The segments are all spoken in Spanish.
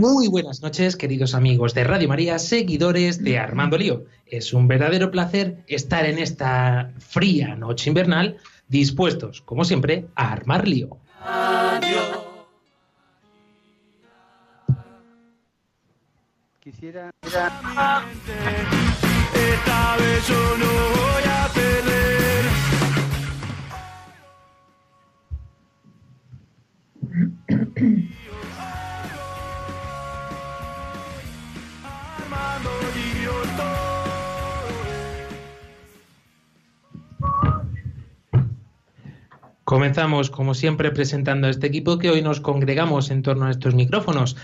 Muy buenas noches, queridos amigos de Radio María, seguidores de Armando Lío. Es un verdadero placer estar en esta fría noche invernal, dispuestos, como siempre, a armar lío. Quisiera... Esta vez yo no voy a perder. Comenzamos, como siempre, presentando a este equipo que hoy nos congregamos en torno a estos micrófonos.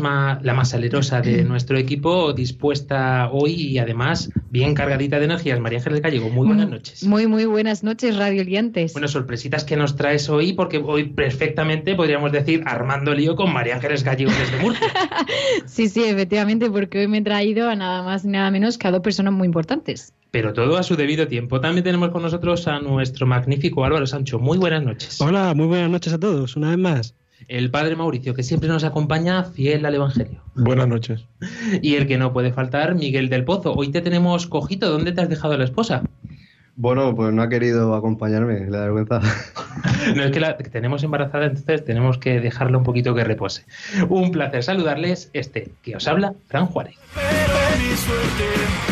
Ma- la más salerosa de nuestro equipo, dispuesta hoy y además bien cargadita de energías. María Ángeles Gallego, muy buenas noches. Muy, muy buenas noches, Radio Liantes. Bueno, sorpresitas que nos traes hoy, porque hoy perfectamente podríamos decir Armando Lío con María Ángeles Gallego desde Murcia. Sí, sí, efectivamente, porque hoy me he traído a nada más y nada menos que a dos personas muy importantes. Pero todo a su debido tiempo. También tenemos con nosotros a nuestro magnífico Álvaro Sancho. Muy buenas noches. Hola, muy buenas noches a todos, una vez más. El padre Mauricio, que siempre nos acompaña fiel al Evangelio. Buenas noches. Y el que no puede faltar, Miguel del Pozo. Hoy te tenemos cojito. ¿Dónde te has dejado a la esposa? Bueno, pues no ha querido acompañarme, le da vergüenza. No es que la que tenemos embarazada, entonces tenemos que dejarla un poquito que repose. Un placer saludarles. Este que os habla, Fran Juárez. pero mi suerte.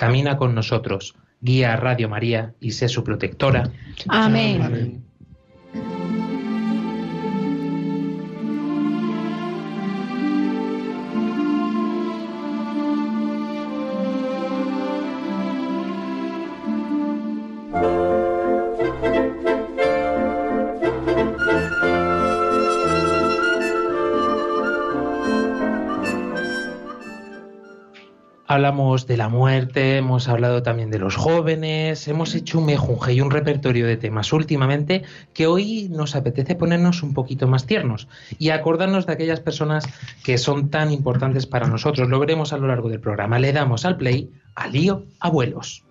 camina con nosotros, guía a Radio María y sé su protectora. Amén. Hablamos de la muerte, hemos hablado también de los jóvenes, hemos hecho un mejunje y un repertorio de temas últimamente que hoy nos apetece ponernos un poquito más tiernos y acordarnos de aquellas personas que son tan importantes para nosotros. Lo veremos a lo largo del programa. Le damos al play a Lío Abuelos.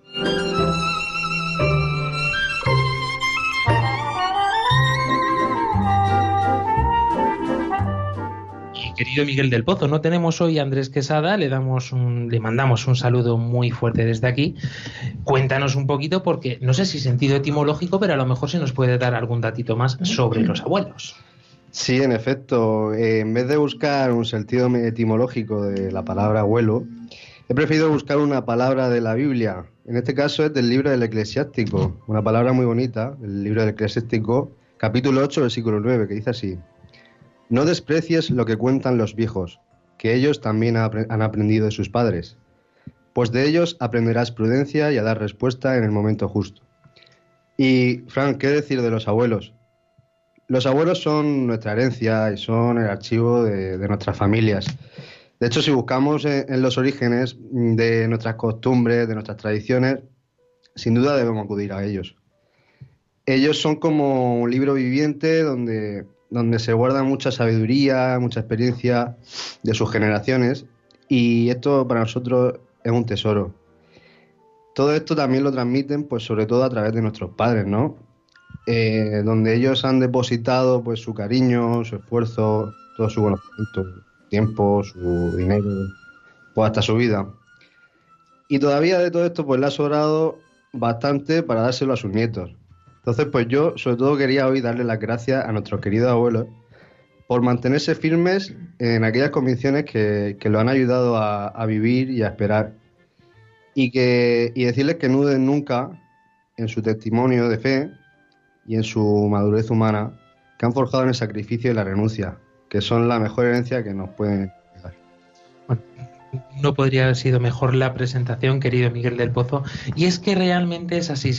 Querido Miguel del Pozo, no tenemos hoy a Andrés Quesada, le damos un, le mandamos un saludo muy fuerte desde aquí. Cuéntanos un poquito, porque no sé si sentido etimológico, pero a lo mejor se nos puede dar algún datito más sobre los abuelos. Sí, en efecto, eh, en vez de buscar un sentido etimológico de la palabra abuelo, he preferido buscar una palabra de la Biblia. En este caso es del libro del Eclesiástico, una palabra muy bonita, el libro del Eclesiástico, capítulo 8, versículo 9, que dice así. No desprecies lo que cuentan los viejos, que ellos también han aprendido de sus padres, pues de ellos aprenderás prudencia y a dar respuesta en el momento justo. Y, Frank, ¿qué decir de los abuelos? Los abuelos son nuestra herencia y son el archivo de, de nuestras familias. De hecho, si buscamos en, en los orígenes de nuestras costumbres, de nuestras tradiciones, sin duda debemos acudir a ellos. Ellos son como un libro viviente donde, donde se guarda mucha sabiduría, mucha experiencia de sus generaciones y esto para nosotros es un tesoro. Todo esto también lo transmiten, pues sobre todo a través de nuestros padres, ¿no? Eh, donde ellos han depositado pues su cariño, su esfuerzo, todo su conocimiento, tiempo, su dinero, pues hasta su vida. Y todavía de todo esto pues le ha sobrado bastante para dárselo a sus nietos. Entonces, pues yo sobre todo quería hoy darle las gracias a nuestros queridos abuelos por mantenerse firmes en aquellas convicciones que, que lo han ayudado a, a vivir y a esperar. Y, que, y decirles que no duden nunca en su testimonio de fe y en su madurez humana que han forjado en el sacrificio y la renuncia, que son la mejor herencia que nos pueden. No podría haber sido mejor la presentación, querido Miguel del Pozo. Y es que realmente es así.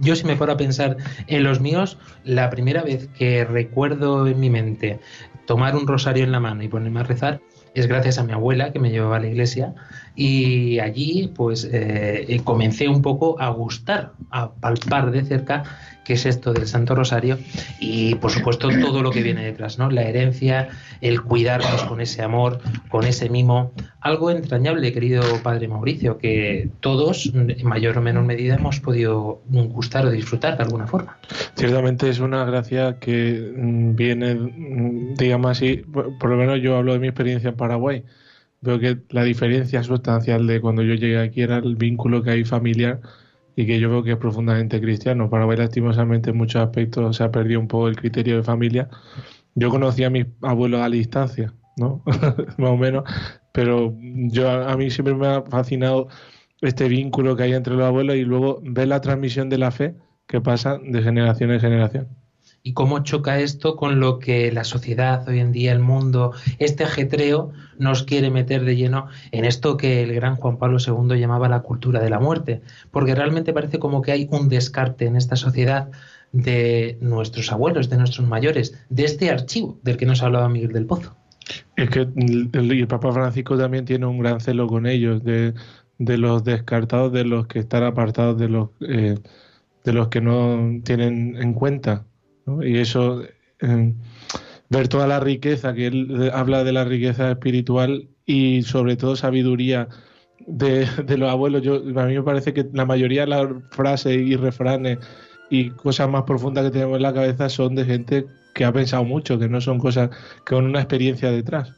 Yo si me fuera a pensar en los míos, la primera vez que recuerdo en mi mente tomar un rosario en la mano y ponerme a rezar es gracias a mi abuela que me llevaba a la iglesia y allí pues eh, eh, comencé un poco a gustar, a palpar de cerca qué es esto del Santo Rosario y por supuesto todo lo que viene detrás, ¿no? La herencia, el cuidarnos con ese amor, con ese mimo, algo entrañable, querido Padre Mauricio, que todos en mayor o menor medida hemos podido gustar o disfrutar de alguna forma. Ciertamente es una gracia que mm, viene, mm, digamos así, por, por lo menos yo hablo de mi experiencia en Paraguay. Veo que la diferencia sustancial de cuando yo llegué aquí era el vínculo que hay familiar y que yo veo que es profundamente cristiano. Paraguay lastimosamente en muchos aspectos se ha perdido un poco el criterio de familia. Yo conocí a mis abuelos a la distancia, ¿no? Más o menos, pero yo a, a mí siempre me ha fascinado este vínculo que hay entre los abuelos y luego ver la transmisión de la fe que pasa de generación en generación. Y cómo choca esto con lo que la sociedad hoy en día, el mundo, este ajetreo nos quiere meter de lleno en esto que el gran Juan Pablo II llamaba la cultura de la muerte, porque realmente parece como que hay un descarte en esta sociedad de nuestros abuelos, de nuestros mayores, de este archivo del que nos hablaba Miguel del Pozo. Es que el, Papa Francisco también tiene un gran celo con ellos, de, de los descartados, de los que están apartados, de los, eh, de los que no tienen en cuenta. Y eso, eh, ver toda la riqueza, que él eh, habla de la riqueza espiritual y sobre todo sabiduría de, de los abuelos. Yo, a mí me parece que la mayoría de las frases y refranes y cosas más profundas que tenemos en la cabeza son de gente que ha pensado mucho, que no son cosas con una experiencia detrás.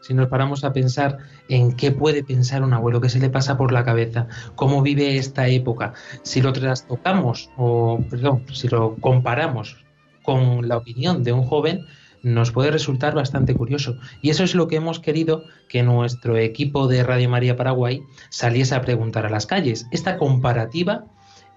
Si nos paramos a pensar en qué puede pensar un abuelo, qué se le pasa por la cabeza, cómo vive esta época, si lo trastocamos o, perdón, si lo comparamos con la opinión de un joven, nos puede resultar bastante curioso. Y eso es lo que hemos querido que nuestro equipo de Radio María Paraguay saliese a preguntar a las calles. Esta comparativa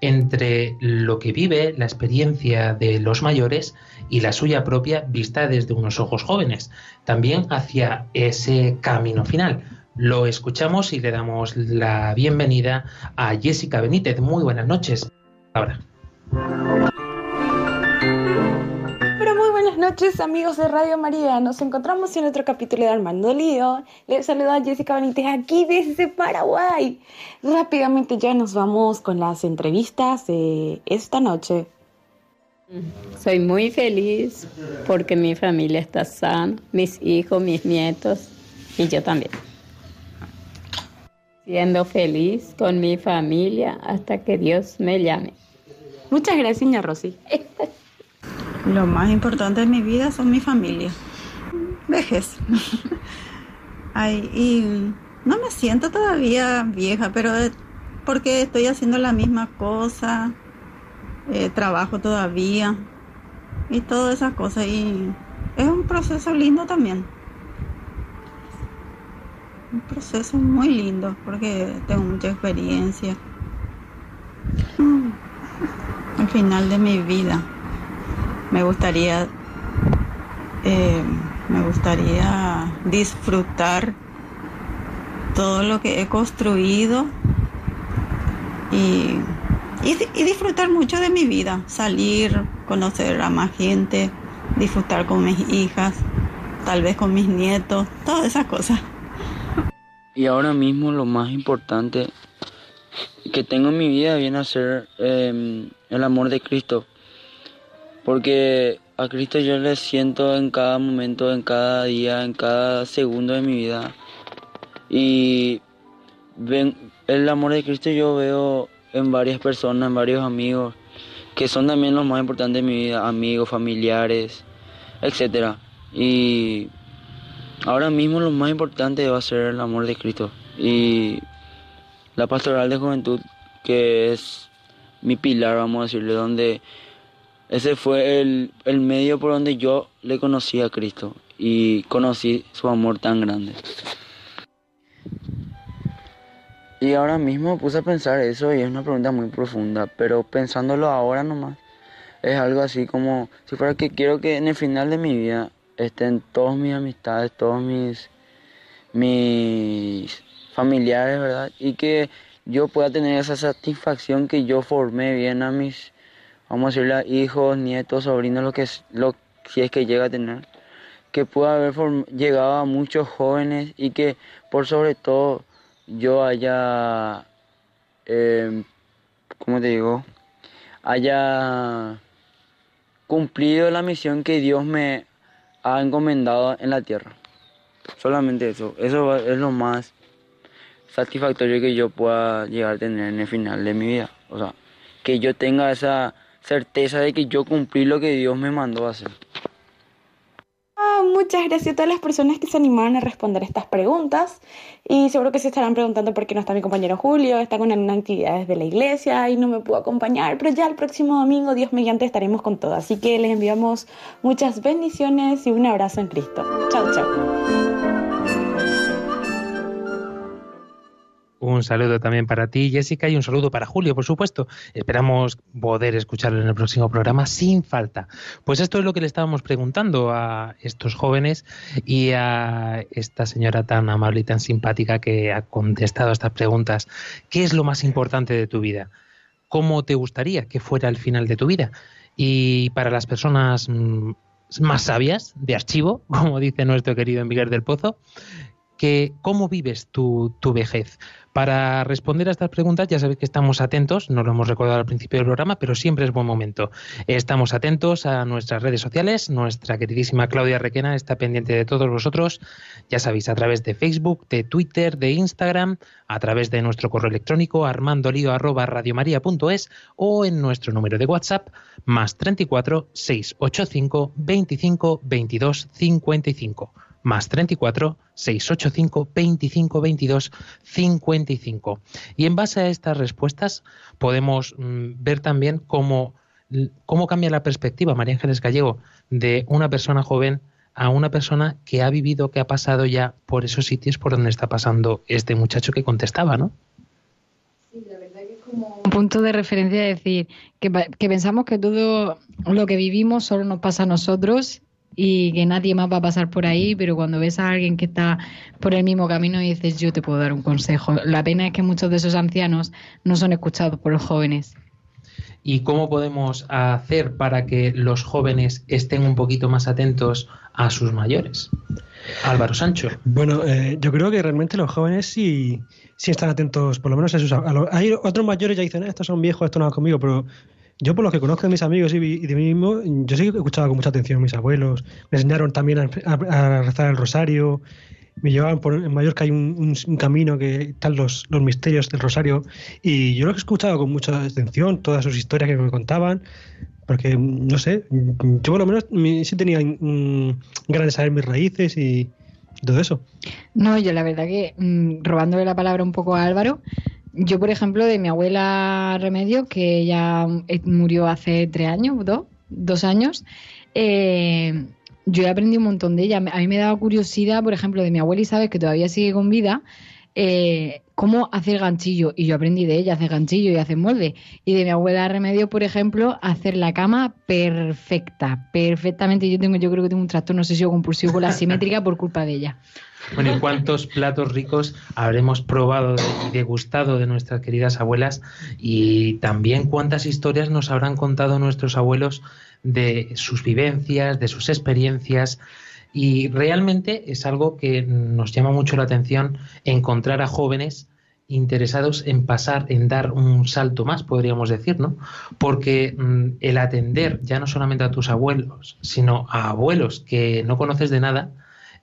entre lo que vive, la experiencia de los mayores y la suya propia vista desde unos ojos jóvenes, también hacia ese camino final. Lo escuchamos y le damos la bienvenida a Jessica Benítez. Muy buenas noches. Ahora. Noches amigos de Radio María, nos encontramos en otro capítulo de Armando Lío. Les saluda a Jessica Benítez aquí desde Paraguay. Rápidamente ya nos vamos con las entrevistas de esta noche. Soy muy feliz porque mi familia está sana, mis hijos, mis nietos y yo también. Siendo feliz con mi familia hasta que Dios me llame. Muchas gracias, señora Rosy. Lo más importante en mi vida son mi familia. Vejez. Ay, y no me siento todavía vieja, pero es porque estoy haciendo la misma cosa, eh, trabajo todavía y todas esas cosas. Y es un proceso lindo también. Un proceso muy lindo porque tengo mucha experiencia. Mm. Al final de mi vida me gustaría eh, me gustaría disfrutar todo lo que he construido y, disfrutar mucho de mi vida, salir, conocer a más gente, disfrutar con mis hijas, tal vez con mis nietos, todas esas cosas. Y ahora mismo lo más importante que tengo en mi vida viene a ser eh, el amor de Cristo. Porque a Cristo yo le siento en cada momento, en cada día, en cada segundo de mi vida. Y el amor de Cristo yo veo en varias personas, en varios amigos, que son también los más importantes de mi vida, amigos, familiares, etc. Y ahora mismo lo más importante va a ser el amor de Cristo. Y la pastoral de juventud, que es mi pilar, vamos a decirle, donde ese fue el, el medio por donde yo le conocí a Cristo y conocí su amor tan grande. Y ahora mismo puse a pensar eso y es una pregunta muy profunda, pero pensándolo ahora nomás, es algo así como si fuera que quiero que en el final de mi vida estén todas mis amistades, todos mis, mis familiares, ¿verdad? Y que yo pueda tener esa satisfacción que yo formé bien a mis, vamos a decirle, a hijos, nietos, sobrinos, lo que lo, si es que llega a tener. Que pueda haber llegado a muchos jóvenes y que por sobre todo yo haya, eh, ¿cómo te digo? Haya cumplido la misión que Dios me ha encomendado en la tierra. Solamente eso. Eso es lo más satisfactorio que yo pueda llegar a tener en el final de mi vida. O sea, que yo tenga esa certeza de que yo cumplí lo que Dios me mandó a hacer. Ah, muchas gracias a todas las personas que se animaron a responder estas preguntas. Y seguro que se estarán preguntando por qué no está mi compañero Julio, está con algunas actividades de la iglesia y no me pudo acompañar. Pero ya el próximo domingo, Dios mediante, estaremos con todo. Así que les enviamos muchas bendiciones y un abrazo en Cristo. Chao, chao. Un saludo también para ti, Jessica, y un saludo para Julio, por supuesto. Esperamos poder escucharlo en el próximo programa sin falta. Pues esto es lo que le estábamos preguntando a estos jóvenes y a esta señora tan amable y tan simpática que ha contestado a estas preguntas. ¿Qué es lo más importante de tu vida? ¿Cómo te gustaría que fuera el final de tu vida? Y para las personas mm, más sabias, de archivo, como dice nuestro querido Miguel del Pozo, que cómo vives tu, tu vejez. Para responder a estas preguntas, ya sabéis que estamos atentos, no lo hemos recordado al principio del programa, pero siempre es buen momento. Estamos atentos a nuestras redes sociales, nuestra queridísima Claudia Requena está pendiente de todos vosotros, ya sabéis, a través de Facebook, de Twitter, de Instagram, a través de nuestro correo electrónico armandolio@radiomaria.es o en nuestro número de WhatsApp más 34 685 25 22 55 más 34 685 25 22 55. Y en base a estas respuestas podemos mm, ver también cómo, cómo cambia la perspectiva, María Ángeles Gallego, de una persona joven a una persona que ha vivido, que ha pasado ya por esos sitios por donde está pasando este muchacho que contestaba, ¿no? un punto de referencia es decir que, que pensamos que todo lo que vivimos solo nos pasa a nosotros y que nadie más va a pasar por ahí, pero cuando ves a alguien que está por el mismo camino y dices yo te puedo dar un consejo. La pena es que muchos de esos ancianos no son escuchados por los jóvenes. ¿Y cómo podemos hacer para que los jóvenes estén un poquito más atentos a sus mayores? Álvaro Sancho. Bueno, eh, yo creo que realmente los jóvenes sí, sí están atentos, por lo menos a sus... a lo- hay otros mayores ya dicen, "Eh, estos son viejos, esto no va conmigo, pero yo por lo que conozco de mis amigos y, de mí mismo, yo sí que escuchaba con mucha atención a mis abuelos. Me enseñaron también a, rezar el rosario. Me llevaban por en Mallorca hay un camino que están los, los misterios del rosario y yo lo he escuchado con mucha atención, todas sus historias que me contaban, porque no sé, yo por lo menos me- sí tenía mm, ganas de saber mis raíces y todo eso. No, yo la verdad que mm, robándole la palabra un poco a Álvaro, yo por ejemplo de mi abuela Remedio, que ya eh, murió hace tres años, dos, dos años, eh, yo he aprendido un montón de ella. A mí me daba curiosidad, por ejemplo, de mi abuela Isabel, que todavía sigue con vida, eh, cómo hacer ganchillo. Y yo aprendí de ella hacer ganchillo y hacer molde. Y de mi abuela Remedio, por ejemplo, hacer la cama perfecta, perfectamente. Yo tengo, yo creo que tengo un trastorno obsesivo compulsivo con la simétrica por culpa de ella. Bueno, ¿y cuántos platos ricos habremos probado y degustado de nuestras queridas abuelas? Y también cuántas historias nos habrán contado nuestros abuelos de sus vivencias, de sus experiencias. Y realmente es algo que nos llama mucho la atención encontrar a jóvenes interesados en pasar, en dar un salto más, podríamos decir, ¿no? Porque mm, el atender ya no solamente a tus abuelos, sino a abuelos que no conoces de nada,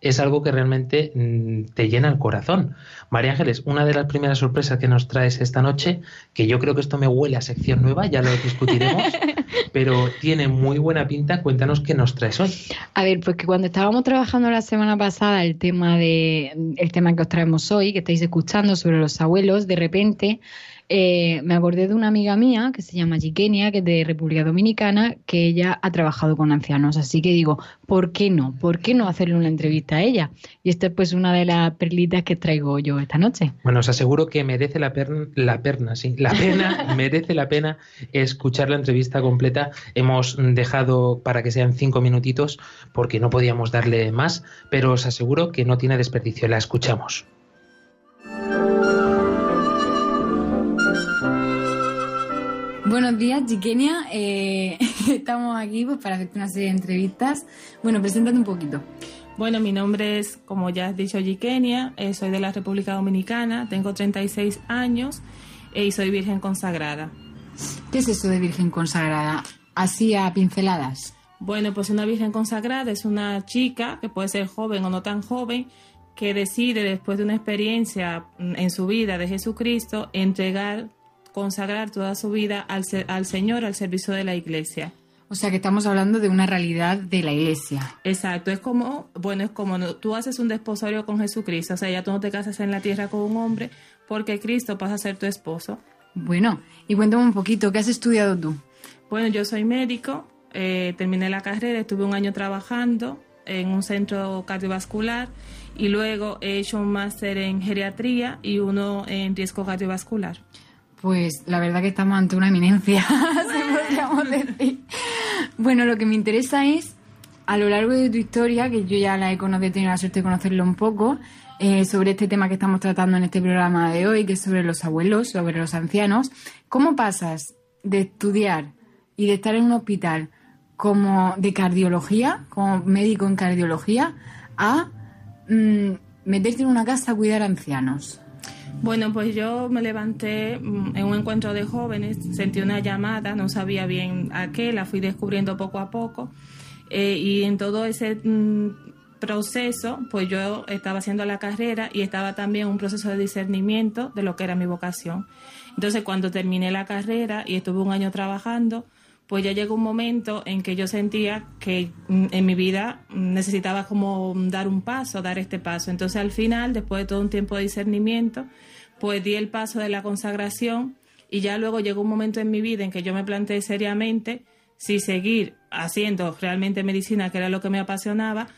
es algo que realmente mm, te llena el corazón. María Ángeles, una de las primeras sorpresas que nos traes esta noche, que yo creo que esto me huele a sección nueva, ya lo discutiremos, pero tiene muy buena pinta. Cuéntanos qué nos traes hoy. A ver, pues que cuando estábamos trabajando la semana pasada el tema de el tema que os traemos hoy, que estáis escuchando sobre los abuelos, de repente eh, me acordé de una amiga mía que se llama Gikenia, que es de República Dominicana, que ella ha trabajado con ancianos. Así que digo, ¿por qué no? ¿Por qué no hacerle una entrevista a ella? Y esta es pues una de las perlitas que traigo yo esta noche. Bueno, os aseguro que merece la, perna, la perna, sí, la pena, merece la pena escuchar la entrevista completa. Hemos dejado para que sean cinco minutitos porque no podíamos darle más, pero os aseguro que no tiene desperdicio. La escuchamos. Buenos días, Chiquenia. Eh, estamos aquí pues, para hacerte una serie de entrevistas. Bueno, preséntate un poquito. Bueno, mi nombre es, como ya has dicho, Gikenia, eh, soy de la República Dominicana, tengo 36 años eh, y soy virgen consagrada. ¿Qué es eso de virgen consagrada? Así a pinceladas. Bueno, pues una virgen consagrada es una chica que puede ser joven o no tan joven que decide después de una experiencia mm, en su vida de Jesucristo entregar, consagrar toda su vida al, al Señor, al servicio de la iglesia. O sea que estamos hablando de una realidad de la iglesia. Exacto, es como, bueno, es como no- tú haces un desposorio con Jesucristo, o sea, ya tú no te casas en la tierra con un hombre porque Cristo pasa a ser tu esposo. Bueno, y cuéntame un poquito, ¿qué has estudiado tú? Bueno, yo soy médico, eh, terminé la carrera, estuve un año trabajando en un centro cardiovascular y luego he hecho un máster en geriatría y uno en riesgo cardiovascular. Pues la verdad que estamos ante una eminencia, se podríamos decir. Bueno, lo que me interesa es, a lo largo de tu historia, que yo ya la he conocido, he tenido la suerte de conocerlo un poco, eh, sobre este tema que estamos tratando en este programa de hoy, que es sobre los abuelos, sobre los ancianos, ¿cómo pasas de estudiar y de estar en un hospital como de cardiología, como médico en cardiología, a mm, meterte en una casa a cuidar ancianos? Bueno, pues yo me levanté mm, en un encuentro de jóvenes, sentí una llamada, no sabía bien a qué, la fui descubriendo poco a poco. eh, y en todo ese mm, proceso, pues yo estaba haciendo la carrera y estaba también un proceso de discernimiento de lo que era mi vocación. Entonces, cuando terminé la carrera y estuve un año trabajando, pues ya llegó un momento en que yo sentía que mm, en mi vida mm, necesitaba como dar un paso, dar este paso. Entonces al final, después de todo un tiempo de discernimiento, pues di el paso de la consagración y ya luego llegó un momento en mi vida en que yo me planteé seriamente si seguir haciendo realmente medicina, que era lo que me apasionaba,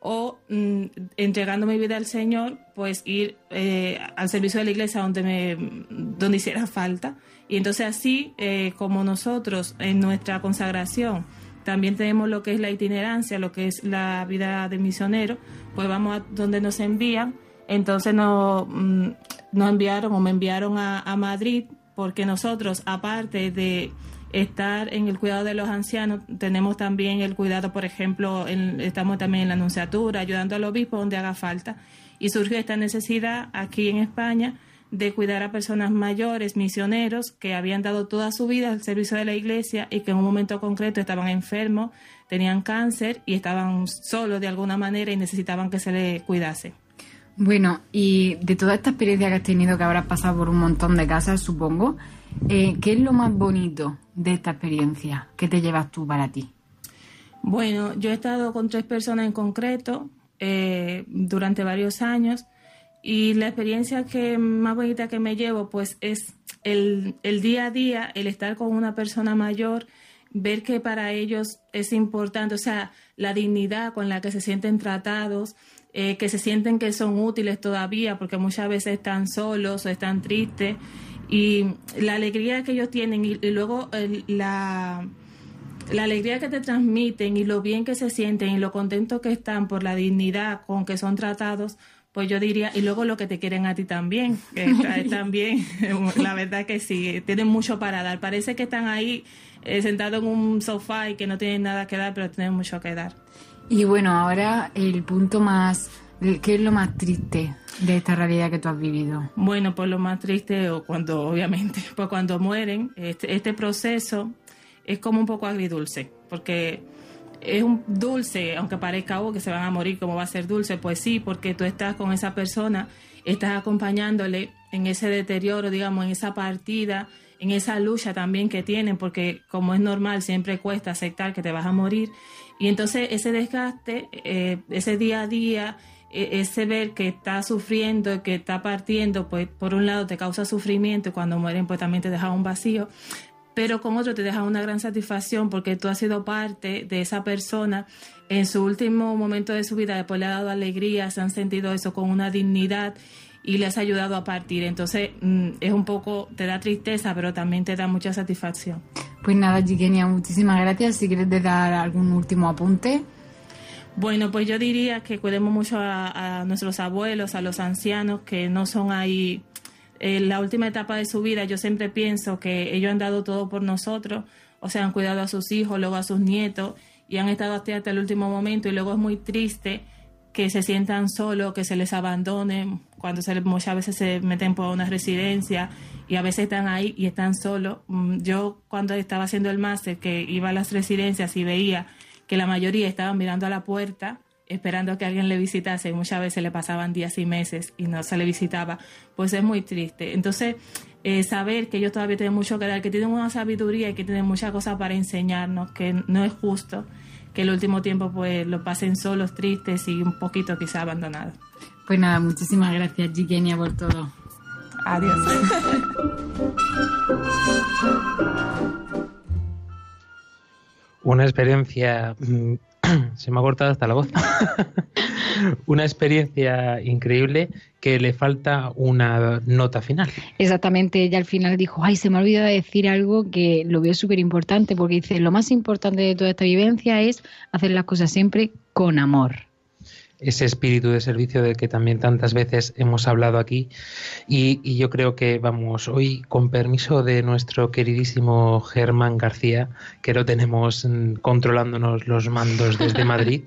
o mm, entregando mi vida al Señor, pues ir eh, al servicio de la iglesia donde me donde hiciera falta. Y entonces así eh, como nosotros en nuestra consagración también tenemos lo que es la itinerancia, lo que es la vida de misionero, pues vamos a donde nos envían. Entonces nos, mm, nos enviaron o me enviaron a, Madrid porque nosotros, aparte de estar en el cuidado de los ancianos, tenemos también el cuidado, por ejemplo, en- estamos también en la anunciatura, ayudando al obispo donde haga falta. Y surgió esta necesidad aquí en España de cuidar a personas mayores, misioneros, que habían dado toda su vida al servicio de la iglesia y que en un momento concreto estaban enfermos, tenían cáncer y estaban solos de alguna manera y necesitaban que se les cuidase. Bueno, y de toda esta experiencia que has tenido, que habrás pasado por un montón de casas, supongo, eh, ¿qué es lo más bonito de esta experiencia que te llevas tú para ti? Bueno, yo he estado con tres personas en concreto eh, durante varios años y la experiencia que más bonita que me llevo pues es el, el día a día, el estar con una persona mayor, ver que para ellos es importante, o sea, la dignidad con la que se sienten tratados, eh, que se sienten que son útiles todavía porque muchas veces están solos o están tristes y la alegría que ellos tienen y, luego la la alegría que te transmiten y lo bien que se sienten y lo contentos que están por la dignidad con que son tratados, pues yo diría, y luego lo que te quieren a ti también, que también, la verdad que sí, tienen mucho para dar. Parece que están ahí eh, sentados en un sofá y que no tienen nada que dar, pero tienen mucho que dar. Y bueno, ahora el punto más, ¿qué es lo más triste de esta realidad que tú has vivido? Bueno, pues lo más triste, o cuando, obviamente, pues cuando mueren, este, este proceso es como un poco agridulce, porque es un dulce, aunque parezca oh, que se van a morir, ¿cómo va a ser dulce? Pues sí, porque tú estás con esa persona, estás acompañándole en ese deterioro, digamos, en esa partida, en esa lucha también que tienen, porque como es normal, siempre cuesta aceptar que te vas a morir. Y entonces ese desgaste, eh, ese día a día, e- ese ver que está sufriendo, que está partiendo, pues por un lado te causa sufrimiento y cuando mueren pues también te deja un vacío, pero con otro te deja una gran satisfacción porque tú has sido parte de esa persona en su último momento de su vida, después le ha dado alegría, se han sentido eso con una dignidad y le has ayudado a partir. Entonces mm, es un poco, te da tristeza, pero también te da mucha satisfacción. Pues nada, Gigenia, muchísimas gracias. Si quieres de dar algún último apunte. Bueno, pues yo diría que cuidemos mucho a, a nuestros abuelos, a los ancianos que no son ahí en la última etapa de su vida. Yo siempre pienso que ellos han dado todo por nosotros, o sea, han cuidado a sus hijos, luego a sus nietos y han estado hasta, hasta el último momento y luego es muy triste que se sientan solos, que se les abandone, cuando se, muchas veces se meten por una residencia y a veces están ahí y están solos. Mm, Yo cuando estaba haciendo el máster, que iba a las residencias y veía que la mayoría estaban mirando a la puerta esperando que alguien le visitase y muchas veces le pasaban días y meses y no se le visitaba, pues es muy triste. Entonces, eh, saber que ellos todavía tienen mucho que dar, que tienen una sabiduría y que tienen muchas cosas para enseñarnos, que no es justo que el último tiempo pues lo pasen solos, tristes y un poquito quizá abandonados. Pues nada, muchísimas gracias, Gigenia, por todo. Adiós. Una experiencia... Se me ha cortado hasta la voz. Una experiencia increíble que le falta una nota final. Exactamente, ella al final dijo, ay, se me ha olvidado de decir algo que lo veo súper importante, porque dice, lo más importante de toda esta vivencia es hacer las cosas siempre con amor. Ese espíritu de servicio del que también tantas veces hemos hablado aquí. Y, y yo creo que vamos hoy, con permiso de nuestro queridísimo Germán García, que lo tenemos mm, controlándonos los mandos desde Madrid,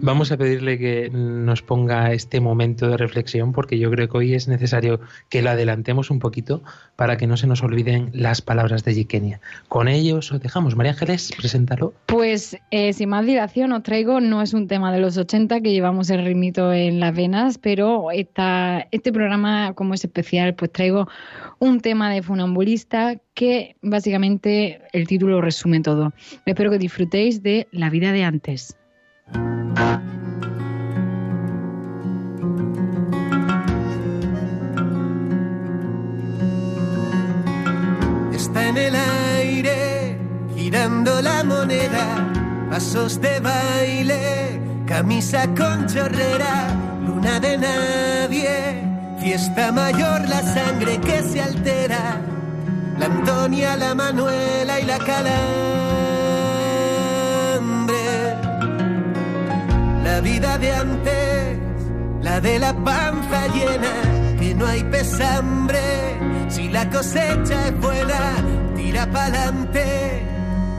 vamos a pedirle que nos ponga este momento de reflexión, porque yo creo que hoy es necesario que lo adelantemos un poquito para que no se nos olviden las palabras de Yikenia. Con ellos os dejamos. María Ángeles, preséntalo. Pues eh, sin más dilación os traigo, no es un tema de los 80 que llevamos el ritmito en las venas, pero esta, este programa como es especial, pues traigo un tema de funambulista que básicamente el título lo resume todo. Espero que disfrutéis de la vida de antes. Está en el aire, girando la moneda, pasos de baile, camisa con chorrera, luna de nadie, fiesta mayor, la sangre que se altera, la Antonia, la Manuela y la Calambre, la vida de antes, la de la panza llena, que no hay pesambre, si la cosecha es buena, tira pa'lante,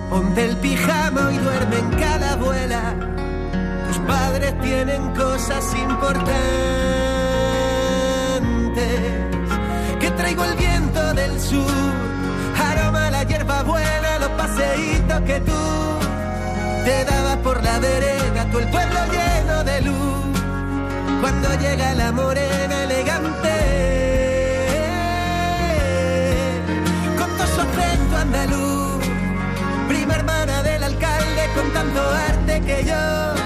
ponte el pijama y duerme en cada abuela. Tus padres tienen cosas importantes. Que traigo el viento del sur, aroma la hierba buena, los paseitos que tú te dabas por la vereda, todo el pueblo lleno de luz. Cuando llega la morena elegante, con su acento andaluz, prima hermana del alcalde con tanto arte que yo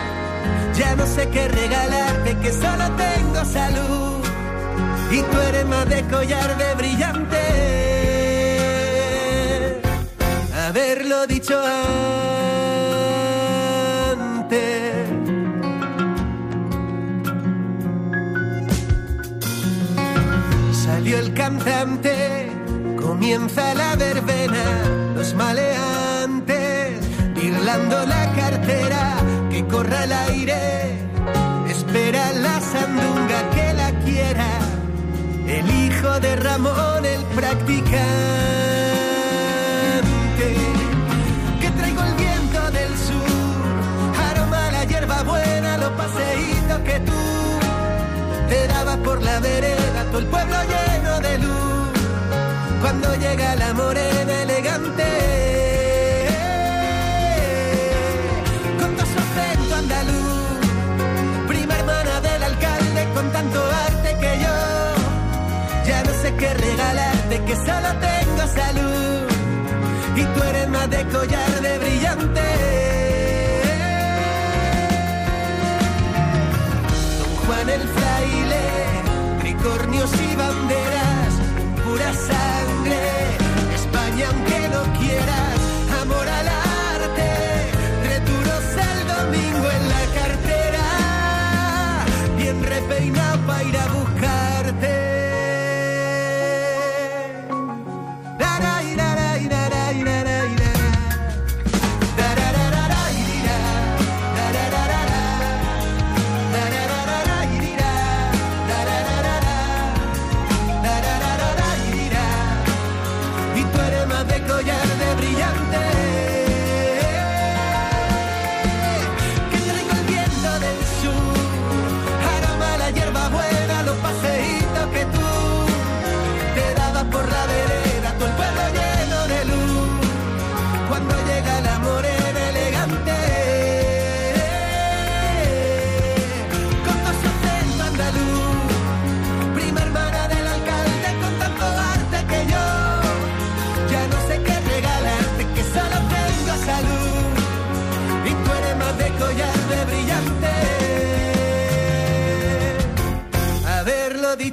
ya no sé qué regalarte, que solo tengo salud y tú eres más de collar de brillante. Haberlo dicho antes. Salió el cantante, comienza la verbena, los maleantes, virlando la cartera, que corra el aire, espera la sandunga que la quiera, el hijo de Ramón el practicante, que traigo el viento del sur, aroma la hierba buena, los paseitos que tú te dabas por la vereda, todo el pueblo lleno de luz, cuando llega la morena elegante. Sé qué regalarte, que solo tengo salud más de collar de brillante. Don Juan el fraile, tricornios y banderas, pura sangre, España aunque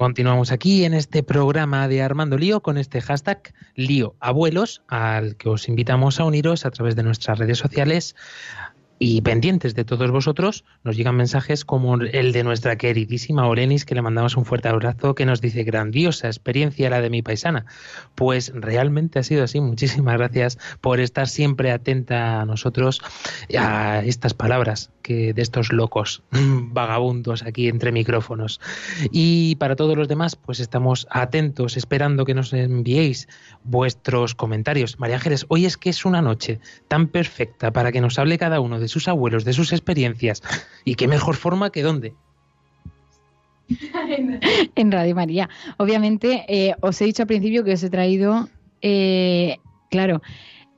Continuamos aquí en este programa de Armando Lío con este hashtag Lío Abuelos, al que os invitamos a uniros a través de nuestras redes sociales. Y pendientes de todos vosotros, nos llegan mensajes como el de nuestra queridísima Olenis, que le mandamos un fuerte abrazo, que nos dice, grandiosa experiencia la de mi paisana. Pues realmente ha sido así. Muchísimas gracias por estar siempre atenta a nosotros, a estas palabras que de estos locos vagabundos aquí entre micrófonos. Y para todos los demás, pues estamos atentos, esperando que nos enviéis vuestros comentarios. María Ángeles, hoy es que es una noche tan perfecta para que nos hable cada uno de sus abuelos, de sus experiencias. Y qué mejor forma que dónde. en Radio María. Obviamente, eh, os he dicho al principio que os he traído, eh, claro,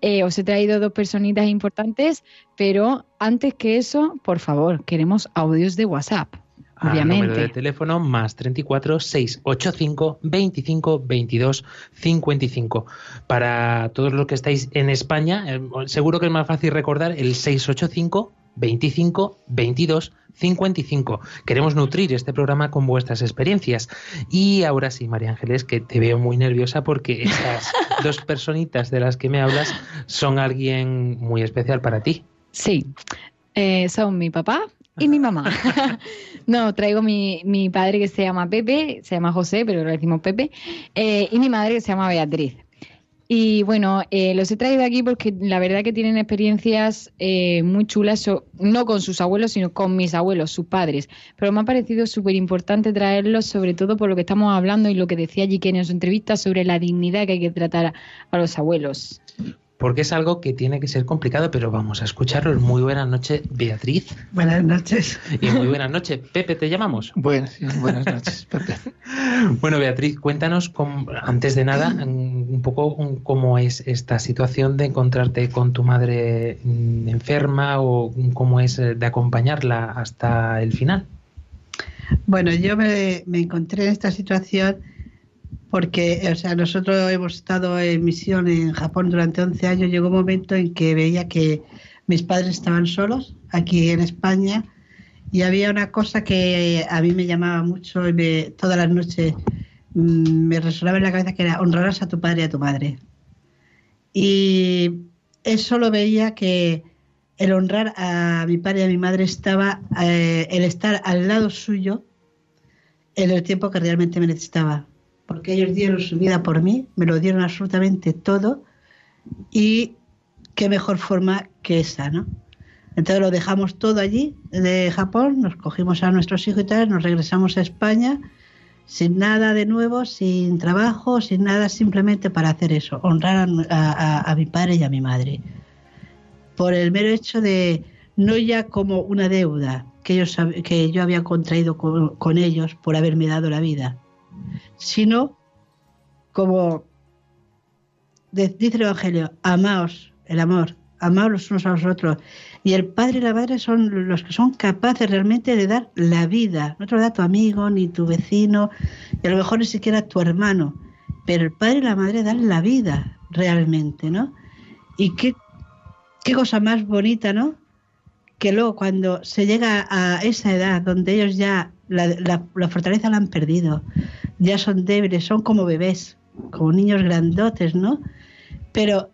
eh, os he traído dos personitas importantes, pero antes que eso, por favor, queremos audios de WhatsApp. Al número de Obviamente. teléfono más 34 685 25 22 55. Para todos los que estáis en España, eh, seguro que es más fácil recordar el 685 25 22 55. Queremos nutrir este programa con vuestras experiencias. Y ahora sí, María Ángeles, que te veo muy nerviosa porque estas dos personitas de las que me hablas son alguien muy especial para ti. Sí, eh, son mi papá y mi mamá. no, traigo mi, mi padre que se llama Pepe, se llama José, pero le decimos Pepe, eh, y mi madre que se llama Beatriz. Y bueno, eh, los he traído aquí porque la verdad que tienen experiencias eh, muy chulas, so- no con sus abuelos, sino con mis abuelos, sus padres. Pero me ha parecido súper importante traerlos, sobre todo por lo que estamos hablando y lo que decía allí en su entrevista sobre la dignidad que hay que tratar a, a los abuelos. Porque es algo que tiene que ser complicado, pero vamos a escucharlo. Muy buenas noches, Beatriz. Buenas noches. Y muy buenas noches, Pepe, ¿te llamamos? Buenas, buenas noches, Pepe. Bueno, Beatriz, cuéntanos, cómo- antes de nada, un poco cómo es esta situación de encontrarte con tu madre mm, enferma o cómo es eh, de acompañarla hasta el final. Bueno, yo me, me encontré en esta situación porque, o sea, nosotros hemos estado en misión en Japón durante 11 años. Llegó un momento en que veía que mis padres estaban solos aquí en España y había una cosa que a mí me llamaba mucho y me- todas las noches mm, me resonaba en la cabeza que era honrarás a tu padre y a tu madre. Y eso lo veía que el honrar a mi padre y a mi madre estaba eh, el estar al lado suyo en el tiempo que realmente me necesitaba. Porque ellos dieron su vida por mí, me lo dieron absolutamente todo y qué mejor forma que esa, ¿no? Entonces lo dejamos todo allí de Japón, nos cogimos a nuestros hijos y tal, nos regresamos a España sin nada de nuevo, sin trabajo, sin nada, simplemente para hacer eso, honrar a, mi padre y a mi madre. Por el mero hecho de, no ya como una deuda que, ellos, que yo había contraído con, con ellos por haberme dado la vida, sino como dice el Evangelio, amaos, el amor, amaos los unos a los otros. Y el padre y la madre son los que son capaces realmente de dar la vida. No te lo da tu amigo, ni tu vecino, y a lo mejor ni siquiera tu hermano. Pero el padre y la madre dan la vida realmente, ¿no? Y qué, qué cosa más bonita, ¿no? Que luego cuando se llega a esa edad donde ellos ya la, la fortaleza la han perdido, ya son débiles, son como bebés, como niños grandotes, ¿no? Pero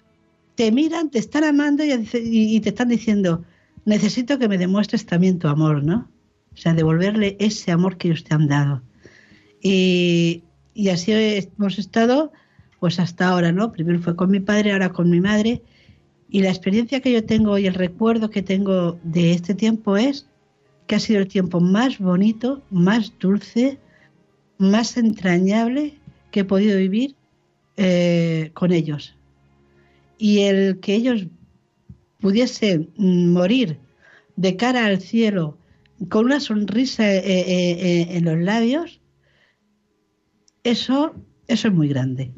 te miran, te están amando y, te están diciendo, necesito que me demuestres también tu amor, ¿no? O sea, devolverle ese amor que ellos te han dado. Y, y así hemos estado, pues hasta ahora, ¿no? Primero fue con mi padre, ahora con mi madre. Y la experiencia que yo tengo y el recuerdo que tengo de este tiempo es que ha sido el tiempo más bonito, más dulce, más entrañable que he podido vivir eh, con ellos y el que ellos pudiesen morir de cara al cielo con una sonrisa eh, eh, en los labios, eso, eso es muy grande.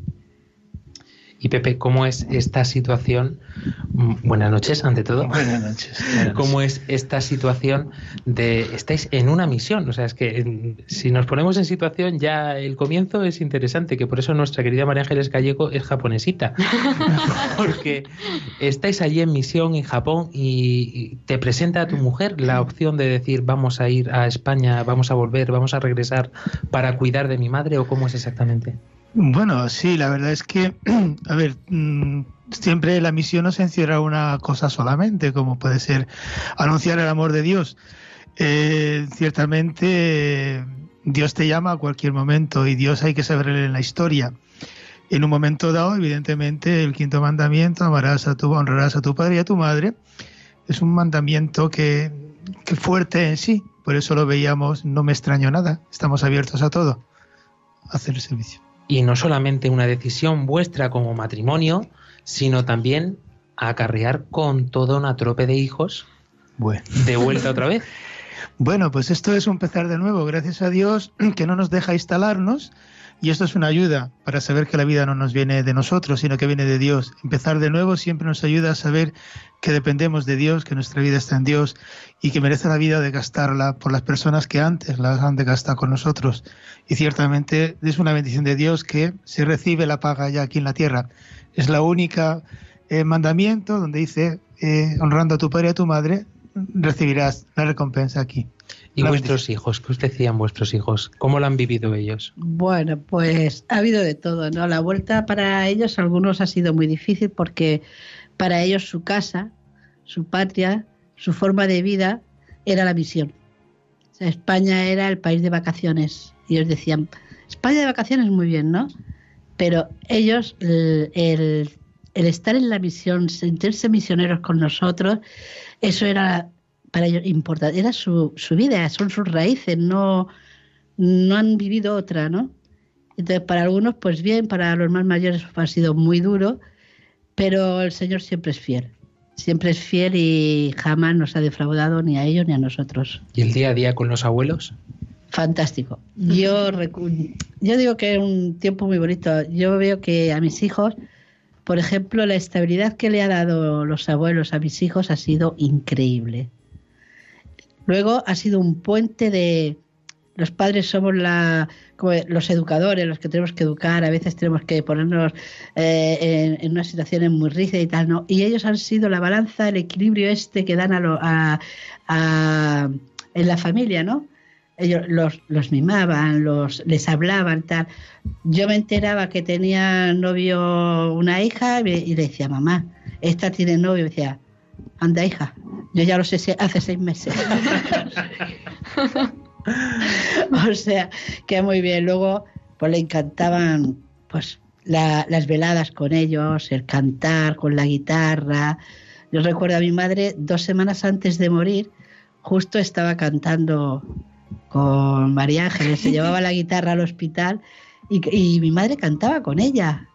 Y Pepe, ¿cómo es esta situación? Mm, buenas noches, ante todo. Buenas noches. ¿Cómo es esta situación de estáis en una misión? O sea, es que si nos ponemos en situación ya el comienzo es interesante, que por eso nuestra querida María Ángeles Gallego es japonesita. Porque estáis allí en misión en Japón y te presenta a tu mujer la opción de decir vamos a ir a España, vamos a volver, vamos a regresar para cuidar de mi madre o cómo es exactamente. Bueno, sí, la verdad es que, a ver, mm, siempre la misión no se encierra una cosa solamente, como puede ser anunciar el amor de Dios. Eh, ciertamente Dios te llama a cualquier momento y Dios hay que saber en la historia. En un momento dado, evidentemente, el quinto mandamiento, amarás a tu, honrarás a tu padre y a tu madre, es un mandamiento que, que fuerte en sí. Por eso lo veíamos, no me extraño nada, estamos abiertos a todo, hacer el servicio y no solamente una decisión vuestra como matrimonio, sino también acarrear con toda una trope de hijos de vuelta otra vez. Bueno, pues esto es empezar de nuevo, gracias a Dios que no nos deja instalarnos y esto es una ayuda para saber que la vida no nos viene de nosotros, sino que viene de Dios. Empezar de nuevo siempre nos ayuda a saber que dependemos de Dios, que nuestra vida está en Dios y que merece la vida de gastarla por las personas que antes la han de gastar con nosotros. Y ciertamente es una bendición de Dios que se recibe la paga ya aquí en la tierra. Es la única eh, mandamiento donde dice, eh, honrando a tu padre y a tu madre, recibirás la recompensa aquí. ¿Y vuestros hijos? ¿Qué os decían vuestros hijos? ¿Cómo lo han vivido ellos? Bueno, pues ha habido de todo, ¿no? La vuelta para ellos, algunos ha sido muy difícil porque para ellos su casa, su patria, su forma de vida era la misión. España era el país de vacaciones. Y ellos decían, España de vacaciones muy bien, ¿no? Pero ellos, el, el estar en la misión, sentirse misioneros con nosotros, eso era para ellos importante, era su, su vida, son sus raíces, no, no han vivido otra, ¿no? Entonces, para algunos, pues bien, para los más mayores ha sido muy duro, pero el Señor siempre es fiel. Siempre es fiel y jamás nos ha defraudado ni a ellos ni a nosotros. ¿Y el día a día con los abuelos? Fantástico. Yo, yo digo que es un tiempo muy bonito. Yo veo que a mis hijos, por ejemplo, la estabilidad que le ha dado los abuelos a mis hijos ha sido increíble. Luego ha sido un puente de... Los padres somos la, los educadores, los que tenemos que educar, a veces tenemos que ponernos eh, en, unas situaciones muy rígidas y tal, ¿no? Y ellos han sido la balanza, el equilibrio este que dan a, en la familia, ¿no? Ellos los, los mimaban, los, les hablaban, tal. Yo me enteraba que tenía novio una hija y, le decía, mamá, esta tiene novio, y decía, anda hija, yo ya lo sé hace seis meses. o sea, que muy bien. Luego, pues le encantaban pues las veladas con ellos, el cantar con la guitarra. Yo recuerdo a mi madre dos semanas antes de morir, justo estaba cantando con María Ángeles, se llevaba la guitarra al hospital y, y mi madre cantaba con ella,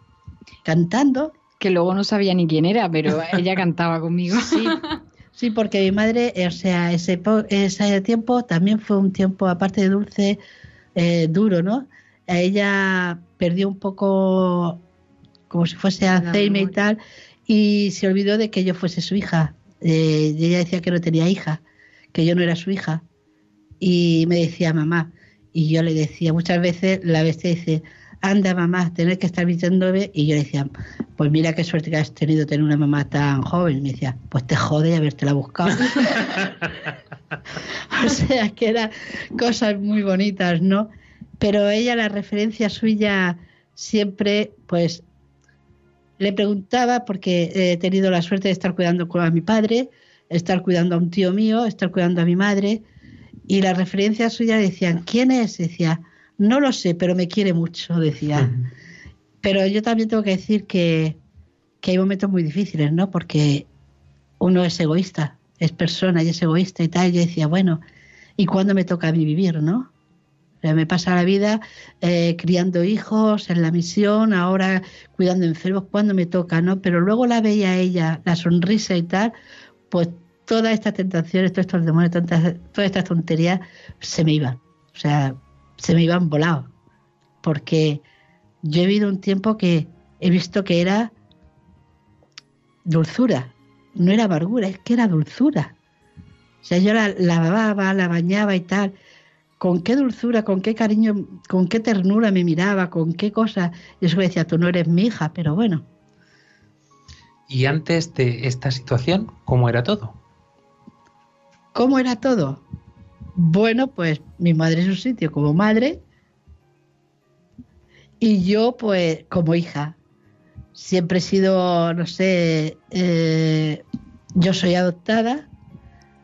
cantando. Que luego no sabía ni quién era, pero ella cantaba conmigo. Sí, Sí, porque mi madre, o sea, ese, ese tiempo también fue un tiempo, aparte de dulce, eh, duro, ¿no? a ella perdió un poco como si fuese Alzheimer y tal, y se olvidó de que yo fuese su hija. Eh, y ella decía que no tenía hija, que yo no era su hija. Y me decía mamá. Y yo le decía, muchas veces la bestia dice, anda mamá, tener que estar visitándome. Y yo le decía, pues mira qué suerte que has tenido tener una mamá tan joven. Y me decía, pues te jode haberte la buscado. o sea, que eran cosas muy bonitas, ¿no? Pero ella, la referencia suya siempre, pues, le preguntaba, porque he tenido la suerte de estar cuidando a mi padre, estar cuidando a un tío mío, estar cuidando a mi madre, y las referencias suyas decían, ¿quién es? Decía, no lo sé, pero me quiere mucho, decía. Pero yo también tengo que decir que, que hay momentos muy difíciles, ¿no? Porque uno es egoísta, es persona y es egoísta y tal. Yo decía, bueno, ¿y cuándo me toca a mí vivir, no? me pasa la vida eh, criando hijos en la misión, ahora cuidando enfermos, cuando me toca, ¿no? Pero luego la veía a ella, la sonrisa y tal, pues todas estas tentaciones, todos estos demonios, todas estas tonterías se me iban. O sea, se me iban volados. Porque yo he vivido un tiempo que he visto que era dulzura, no era amargura, es que era dulzura. O sea, yo la, lavaba, la bañaba y tal. Con qué dulzura, con qué cariño, con qué ternura me miraba, con qué cosa. Y eso me decía, tú no eres mi hija, pero bueno. ¿Y antes de esta situación, cómo era todo? ¿Cómo era todo? Bueno, pues mi madre en su sitio como madre y yo pues como hija. Siempre he sido, no sé, eh, yo soy adoptada,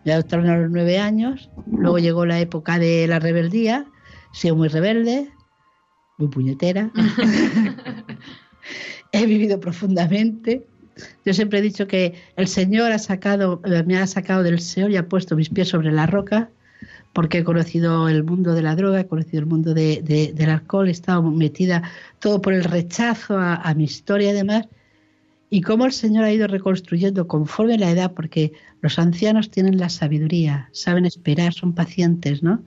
me adoptaron a los nueve años, luego llegó la época de la rebeldía, sido muy rebelde, muy puñetera, he vivido profundamente. Yo siempre he dicho que el Señor ha sacado, me ha sacado del Señor y ha puesto mis pies sobre la roca porque he conocido el mundo de la droga, he conocido el mundo del alcohol, he estado metida todo por el rechazo a, mi historia y demás, y cómo el Señor ha ido reconstruyendo conforme la edad, porque los ancianos tienen la sabiduría, saben esperar, son pacientes, ¿no?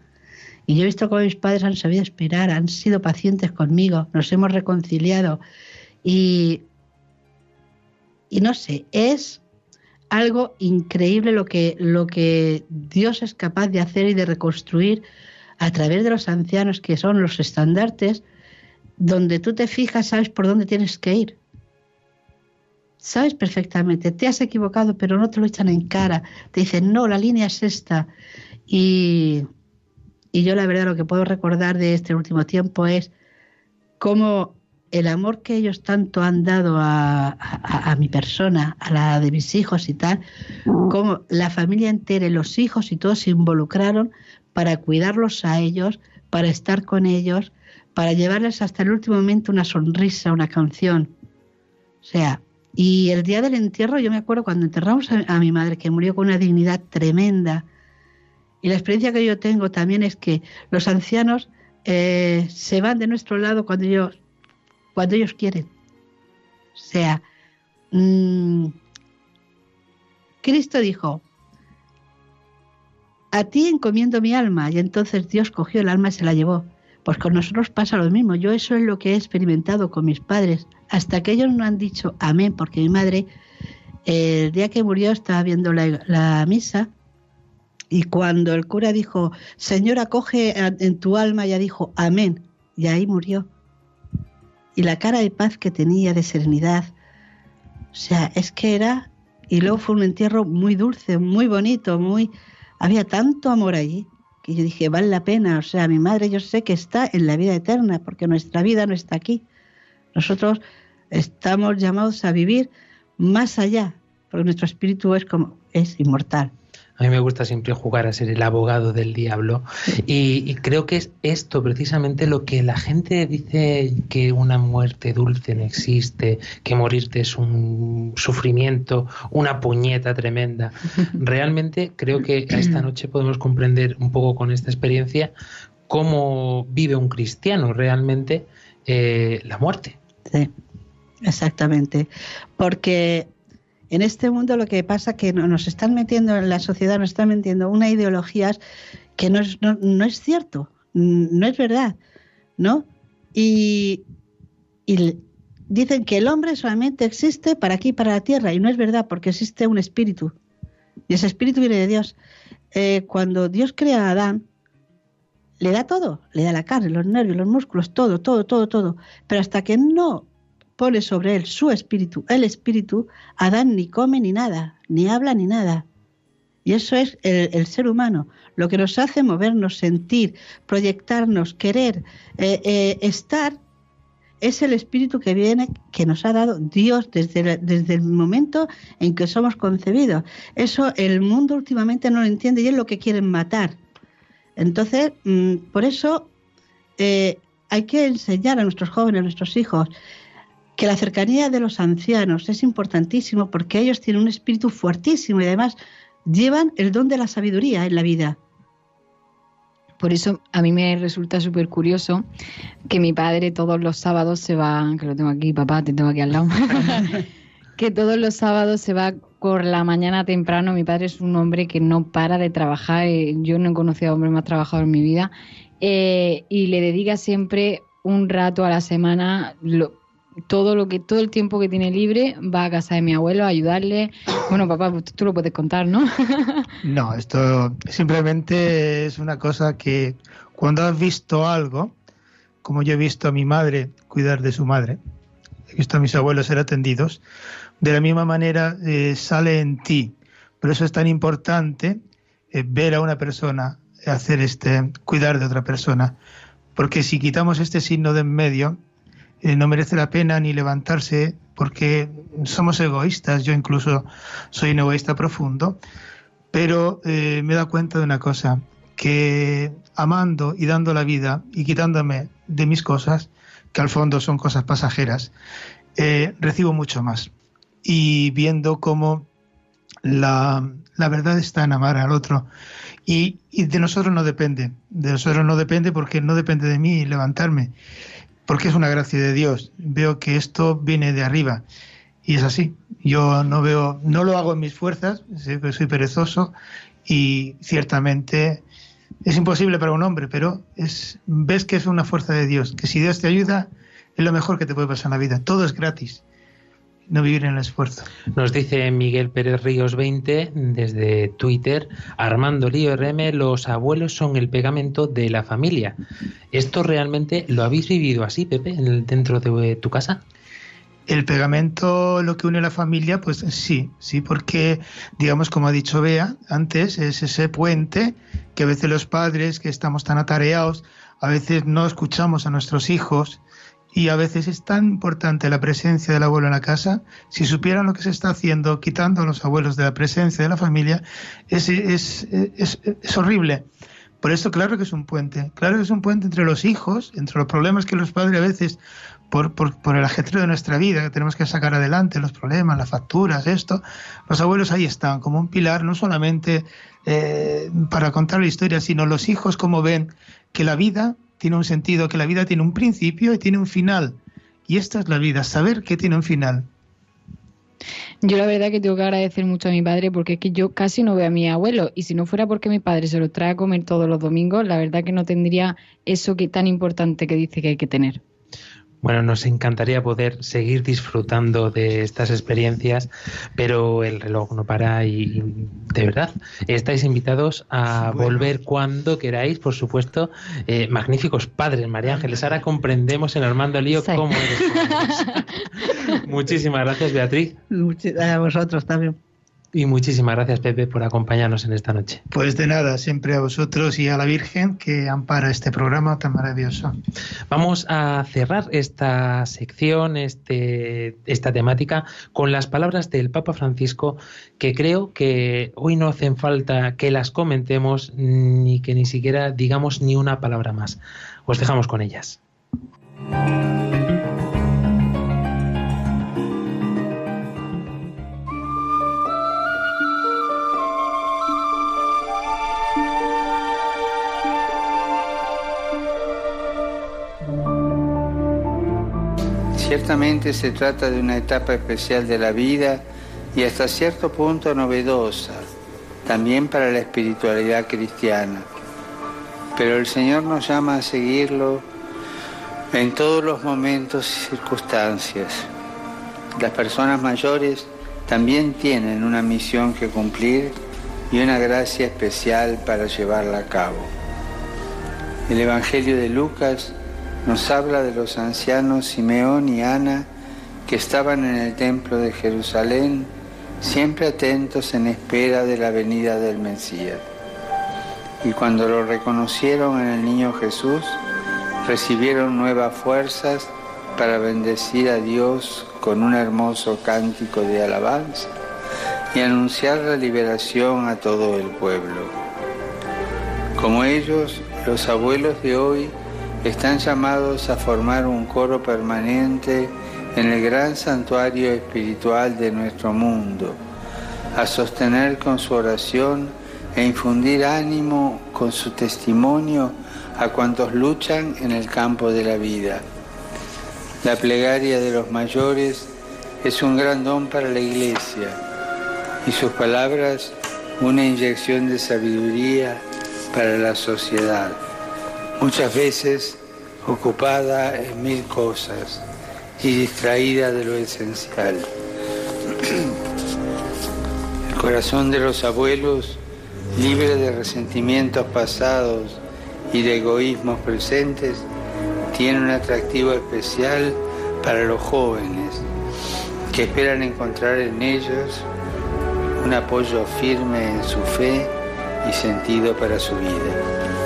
Y yo he visto cómo mis padres han sabido esperar, han sido pacientes conmigo, nos hemos reconciliado. Y, y no sé, es algo increíble lo que, lo que Dios es capaz de hacer y de reconstruir a través de los ancianos que son los estandartes, donde tú te fijas, sabes por dónde tienes que ir. Sabes perfectamente, te has equivocado, pero no te lo echan en cara. Te dicen, no, la línea es esta. Y, y yo la verdad lo que puedo recordar de este último tiempo es cómo el amor que ellos tanto han dado a, mi persona, a la de mis hijos y tal, como la familia entera, los hijos y todos se involucraron para cuidarlos a ellos, para estar con ellos, para llevarles hasta el último momento una sonrisa, una canción. O sea, y el día del entierro, yo me acuerdo cuando enterramos a, mi madre, que murió con una dignidad tremenda, y la experiencia que yo tengo también es que los ancianos eh, se van de nuestro lado cuando ellos cuando ellos quieren. O sea, mm, Cristo dijo, a ti encomiendo mi alma, y entonces Dios cogió el alma y se la llevó. Pues con nosotros pasa lo mismo. Yo eso es lo que he experimentado con mis padres. Hasta que ellos no han dicho amén, porque mi madre, el día que murió, estaba viendo la, la misa y cuando el cura dijo, Señora, coge en tu alma, ya dijo amén. Y ahí murió y la cara de paz que tenía, de serenidad. O sea, es que era, y luego fue un entierro muy dulce, muy bonito, muy... Había tanto amor allí que yo dije, vale la pena, o sea, mi madre yo sé que está en la vida eterna, porque nuestra vida no está aquí. Nosotros estamos llamados a vivir más allá, porque nuestro espíritu es como es inmortal. A mí me gusta siempre jugar a ser el abogado del diablo y, creo que es esto precisamente lo que la gente dice que una muerte dulce no existe, que morirte es un sufrimiento, una puñeta tremenda. Realmente creo que esta noche podemos comprender un poco con esta experiencia cómo vive un cristiano realmente eh, la muerte. Sí, exactamente. Porque en este mundo lo que pasa es que nos están metiendo en la sociedad, nos están metiendo una ideología que no es, cierto, no es verdad, ¿no? Y, y dicen que el hombre solamente existe para aquí, para la tierra, y no es verdad, porque existe un espíritu. Y ese espíritu viene de Dios. Eh, cuando Dios crea a Adán, le da todo, le da la carne, los nervios, los músculos, todo, todo, todo, todo. Pero hasta que no pone sobre él su espíritu, el espíritu, Adán ni come ni nada, ni habla ni nada. Y eso es el, ser humano, lo que nos hace movernos, sentir, proyectarnos, querer, eh, eh, estar, es el espíritu que viene, que nos ha dado Dios desde, desde el momento en que somos concebidos. Eso el mundo últimamente no lo entiende y es lo que quieren matar. Entonces, mm, por eso eh, hay que enseñar a nuestros jóvenes, a nuestros hijos, que la cercanía de los ancianos es importantísimo porque ellos tienen un espíritu fuertísimo y además llevan el don de la sabiduría en la vida. Por eso a mí me resulta súper curioso que mi padre todos los sábados se va, que lo tengo aquí, papá, te tengo aquí al lado, que todos los sábados se va por la mañana temprano. Mi padre es un hombre que no para de trabajar. Eh, yo no he conocido a hombre más trabajador en mi vida. Eh, y le dedica siempre un rato a la semana, todo lo que todo el tiempo que tiene libre va a casa de mi abuelo a ayudarle. Bueno, papá, pues tú lo puedes contar, ¿no? no, esto simplemente es una cosa que cuando has visto algo, como yo he visto a mi madre cuidar de su madre, he visto a mis abuelos ser atendidos, de la misma manera eh, sale en ti. Por eso es tan importante eh, ver a una persona hacer este cuidar de otra persona, porque si quitamos este signo de en medio, eh, no merece la pena ni levantarse porque somos egoístas, yo incluso soy un egoísta profundo, pero eh, me he dado cuenta de una cosa, que amando y dando la vida y quitándome de mis cosas, que al fondo son cosas pasajeras, eh, recibo mucho más. Y viendo cómo la, la, verdad está en amar al otro. Y, y de nosotros no depende, de nosotros no depende porque no depende de mí levantarme porque es una gracia de Dios. Veo que esto viene de arriba y es así. Yo no veo, no lo hago en mis fuerzas, soy perezoso y ciertamente es imposible para un hombre, pero es, ves que es una fuerza de Dios, que si Dios te ayuda es lo mejor que te puede pasar en la vida. Todo es gratis no vivir en el esfuerzo. Nos dice Miguel Pérez Ríos 20 desde Twitter, Armando Lío RM, los abuelos son el pegamento de la familia. ¿Esto realmente lo habéis vivido así, Pepe, dentro de tu casa? El pegamento, lo que une a la familia, pues sí, sí, porque, digamos, como ha dicho Bea antes, es ese puente que a veces los padres, que estamos tan atareados, a veces no escuchamos a nuestros hijos y a veces es tan importante la presencia del abuelo en la casa, si supieran lo que se está haciendo, quitando a los abuelos de la presencia de la familia, es, es, es, es horrible. Por esto, claro que es un puente. Claro que es un puente entre los hijos, entre los problemas que los padres a veces, por, por, por, el ajetreo de nuestra vida, que tenemos que sacar adelante, los problemas, las facturas, esto, los abuelos ahí están, como un pilar, no solamente eh, para contar la historia, sino los hijos como ven que la vida tiene un sentido, que la vida tiene un principio y tiene un final. Y esta es la vida, saber que tiene un final. Yo la verdad que tengo que agradecer mucho a mi padre porque es que yo casi no veo a mi abuelo y si no fuera porque mi padre se lo trae a comer todos los domingos, la verdad que no tendría eso que tan importante que dice que hay que tener. Bueno, nos encantaría poder seguir disfrutando de estas experiencias, pero el reloj no para y, de verdad, estáis invitados a volver cuando queráis, por supuesto. Eh, magníficos padres, María Ángeles. Ahora comprendemos en Armando Lío cómo eres. Muchísimas gracias, Beatriz. A vosotros también. Y muchísimas gracias, Pepe, por acompañarnos en esta noche. Pues de nada, siempre a vosotros y a la Virgen que ampara este programa tan maravilloso. Vamos a cerrar esta sección, este, esta temática, con las palabras del Papa Francisco, que creo que hoy no hacen falta que las comentemos ni que ni siquiera digamos ni una palabra más. Os dejamos con ellas. Ciertamente se trata de una etapa especial de la vida y hasta cierto punto novedosa, también para la espiritualidad cristiana. Pero el Señor nos llama a seguirlo en todos los momentos y circunstancias. Las personas mayores también tienen una misión que cumplir y una gracia especial para llevarla a cabo. El Evangelio de Lucas nos habla de los ancianos Simeón y Ana que estaban en el templo de Jerusalén, siempre atentos en espera de la venida del Mesías. Y cuando lo reconocieron en el niño Jesús, recibieron nuevas fuerzas para bendecir a Dios con un hermoso cántico de alabanza y anunciar la liberación a todo el pueblo. Como ellos, los abuelos de hoy están llamados a formar un coro permanente en el gran santuario espiritual de nuestro mundo, a sostener con su oración e infundir ánimo con su testimonio a cuantos luchan en el campo de la vida. La plegaria de los mayores es un gran don para la iglesia y sus palabras una inyección de sabiduría para la sociedad, muchas veces ocupada en mil cosas y distraída de lo esencial. El corazón de los abuelos, libre de resentimientos pasados y de egoísmos presentes, tiene un atractivo especial para los jóvenes que esperan encontrar en ellos un apoyo firme en su fe y sentido para su vida.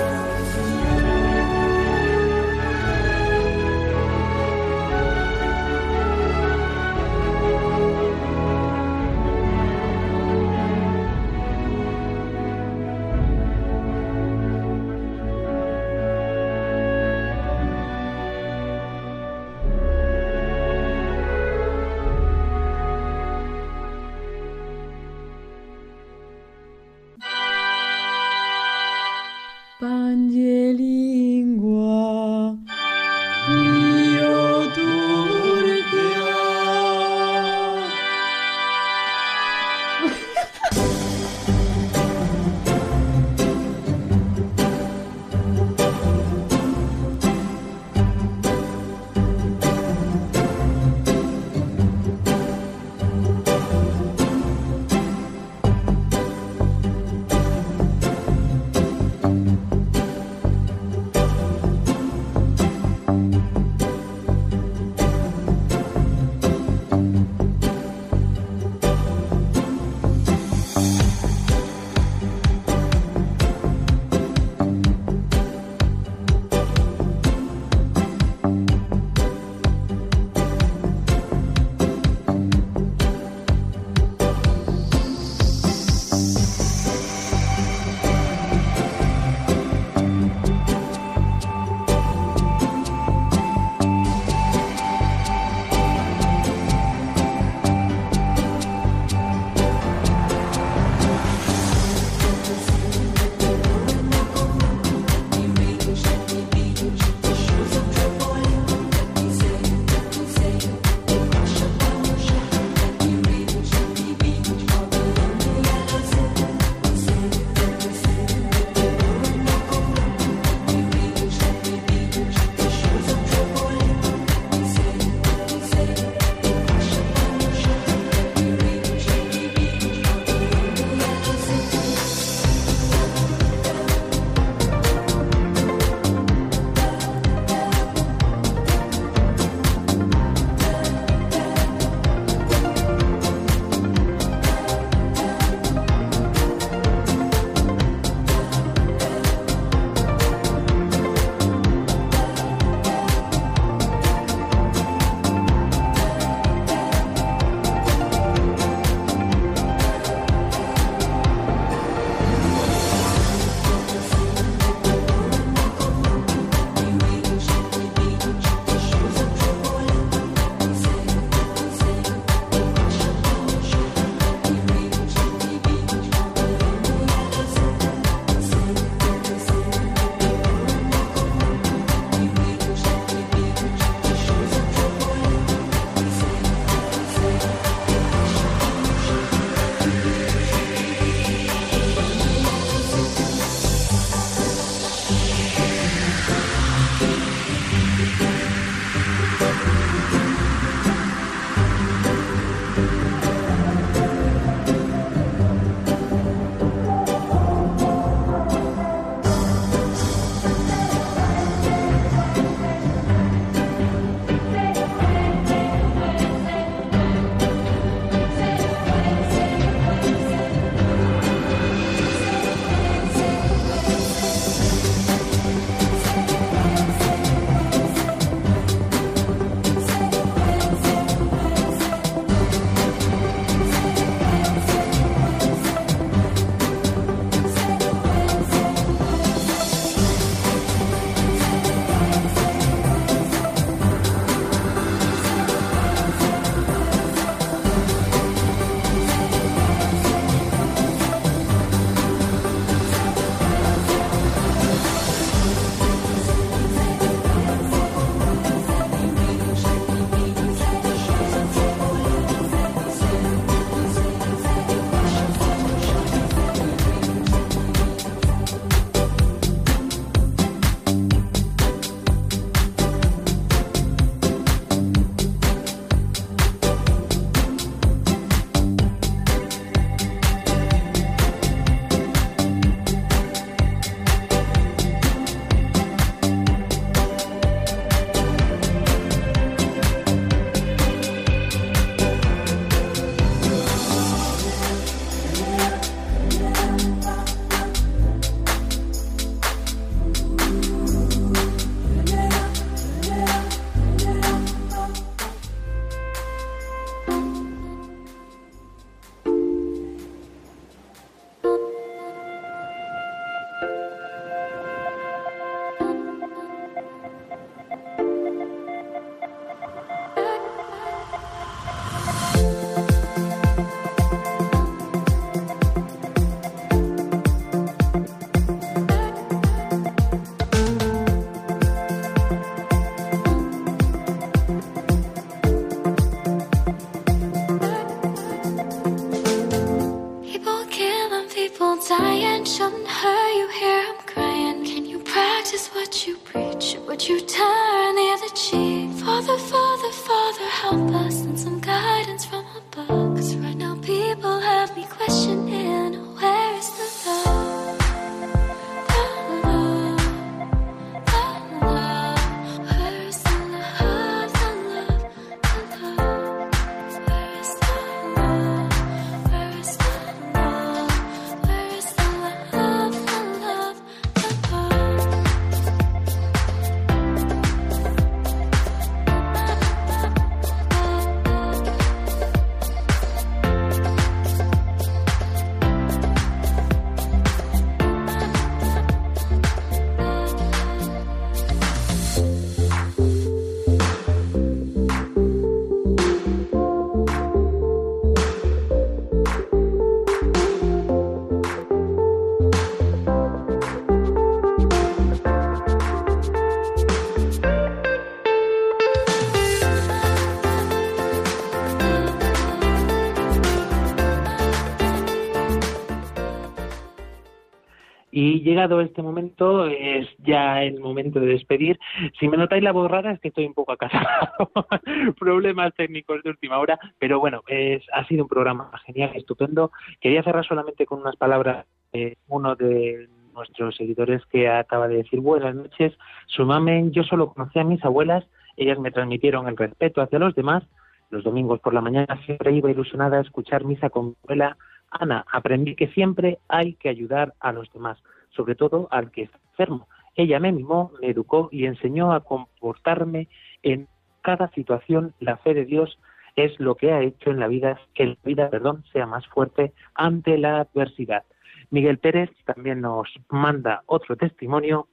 Y llegado este momento, es ya el momento de despedir. Si me notáis la voz rara es que estoy un poco acasado. Problemas técnicos de última hora. Pero bueno, es, ha sido un programa genial, estupendo. Quería cerrar solamente con unas palabras de uno de nuestros seguidores que acaba de decir buenas noches. Su mamen, yo solo conocí a mis abuelas, ellas me transmitieron el respeto hacia los demás. Los domingos por la mañana siempre iba ilusionada a escuchar misa con mi abuela Ana, aprendí que siempre hay que ayudar a los demás, sobre todo al que está enfermo. Ella me mimó, me educó y enseñó a comportarme en cada situación. La fe de Dios es lo que ha hecho en la vida que la vida, perdón, sea más fuerte ante la adversidad. Miguel Pérez también nos manda otro testimonio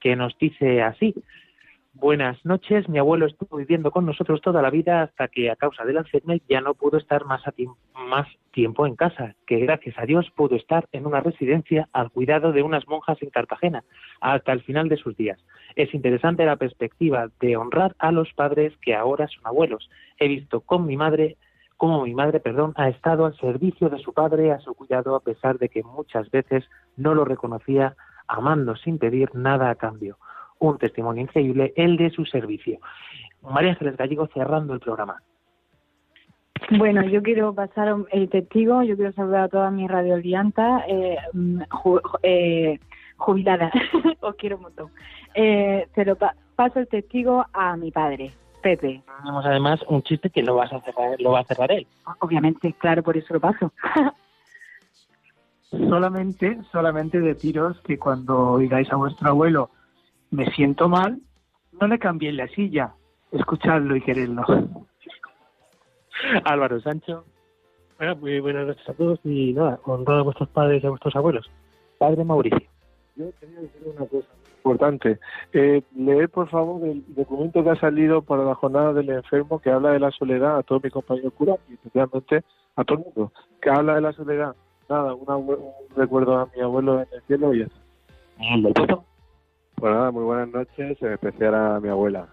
que nos dice así. Buenas noches. Mi abuelo estuvo viviendo con nosotros toda la vida hasta que a causa del Alzheimer ya no pudo estar más, a tiempo, más tiempo en casa, que gracias a Dios pudo estar en una residencia al cuidado de unas monjas en Cartagena hasta el final de sus días. Es interesante la perspectiva de honrar a los padres que ahora son abuelos. He visto con mi madre cómo mi madre, perdón, ha estado al servicio de su padre, a su cuidado, a pesar de que muchas veces no lo reconocía, amando sin pedir nada a cambio un testimonio increíble, el de su servicio. María Ángeles Gallego cerrando el programa. Bueno, yo quiero pasar el testigo, yo quiero saludar a toda mi radio eh, ju, eh, jubilada, os quiero un montón. Eh, se lo pa paso el testigo a mi padre, Pepe. Tenemos además un chiste que lo, vas a cerrar, lo va a cerrar él. Obviamente, claro, por eso lo paso. solamente, solamente deciros que cuando oigáis a vuestro abuelo me siento mal, no le cambiéis la silla, escuchadlo y quererlo. Álvaro Sancho. Bueno, muy buenas noches a todos y nada, honrad a vuestros padres y a vuestros abuelos. Padre Mauricio. Yo quería decir una cosa importante. Eh, leer, por favor, el documento que ha salido para la jornada del enfermo que habla de la soledad a todos mis compañeros curas y especialmente a todo el mundo. Que habla de la soledad. Nada, una, un recuerdo a mi abuelo en el cielo y eso. Pues muy buenas noches, en especial a mi abuela.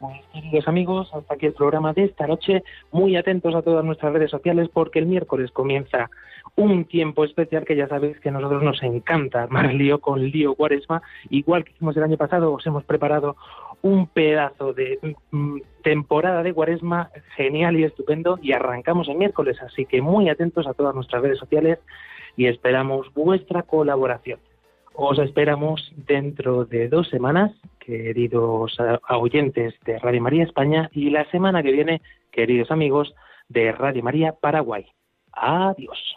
Pues, queridos amigos, hasta aquí el programa de esta noche. Muy atentos a todas nuestras redes sociales porque el miércoles comienza un tiempo especial que ya sabéis que a nosotros nos encanta armar lío con lío cuaresma. Igual que hicimos el año pasado, os hemos preparado un pedazo de mm, temporada de cuaresma genial y estupendo y arrancamos el miércoles. Así que muy atentos a todas nuestras redes sociales y esperamos vuestra colaboración. Os esperamos dentro de dos semanas, queridos oyentes de Radio María España, y la semana que viene, queridos amigos de Radio María Paraguay. Adiós.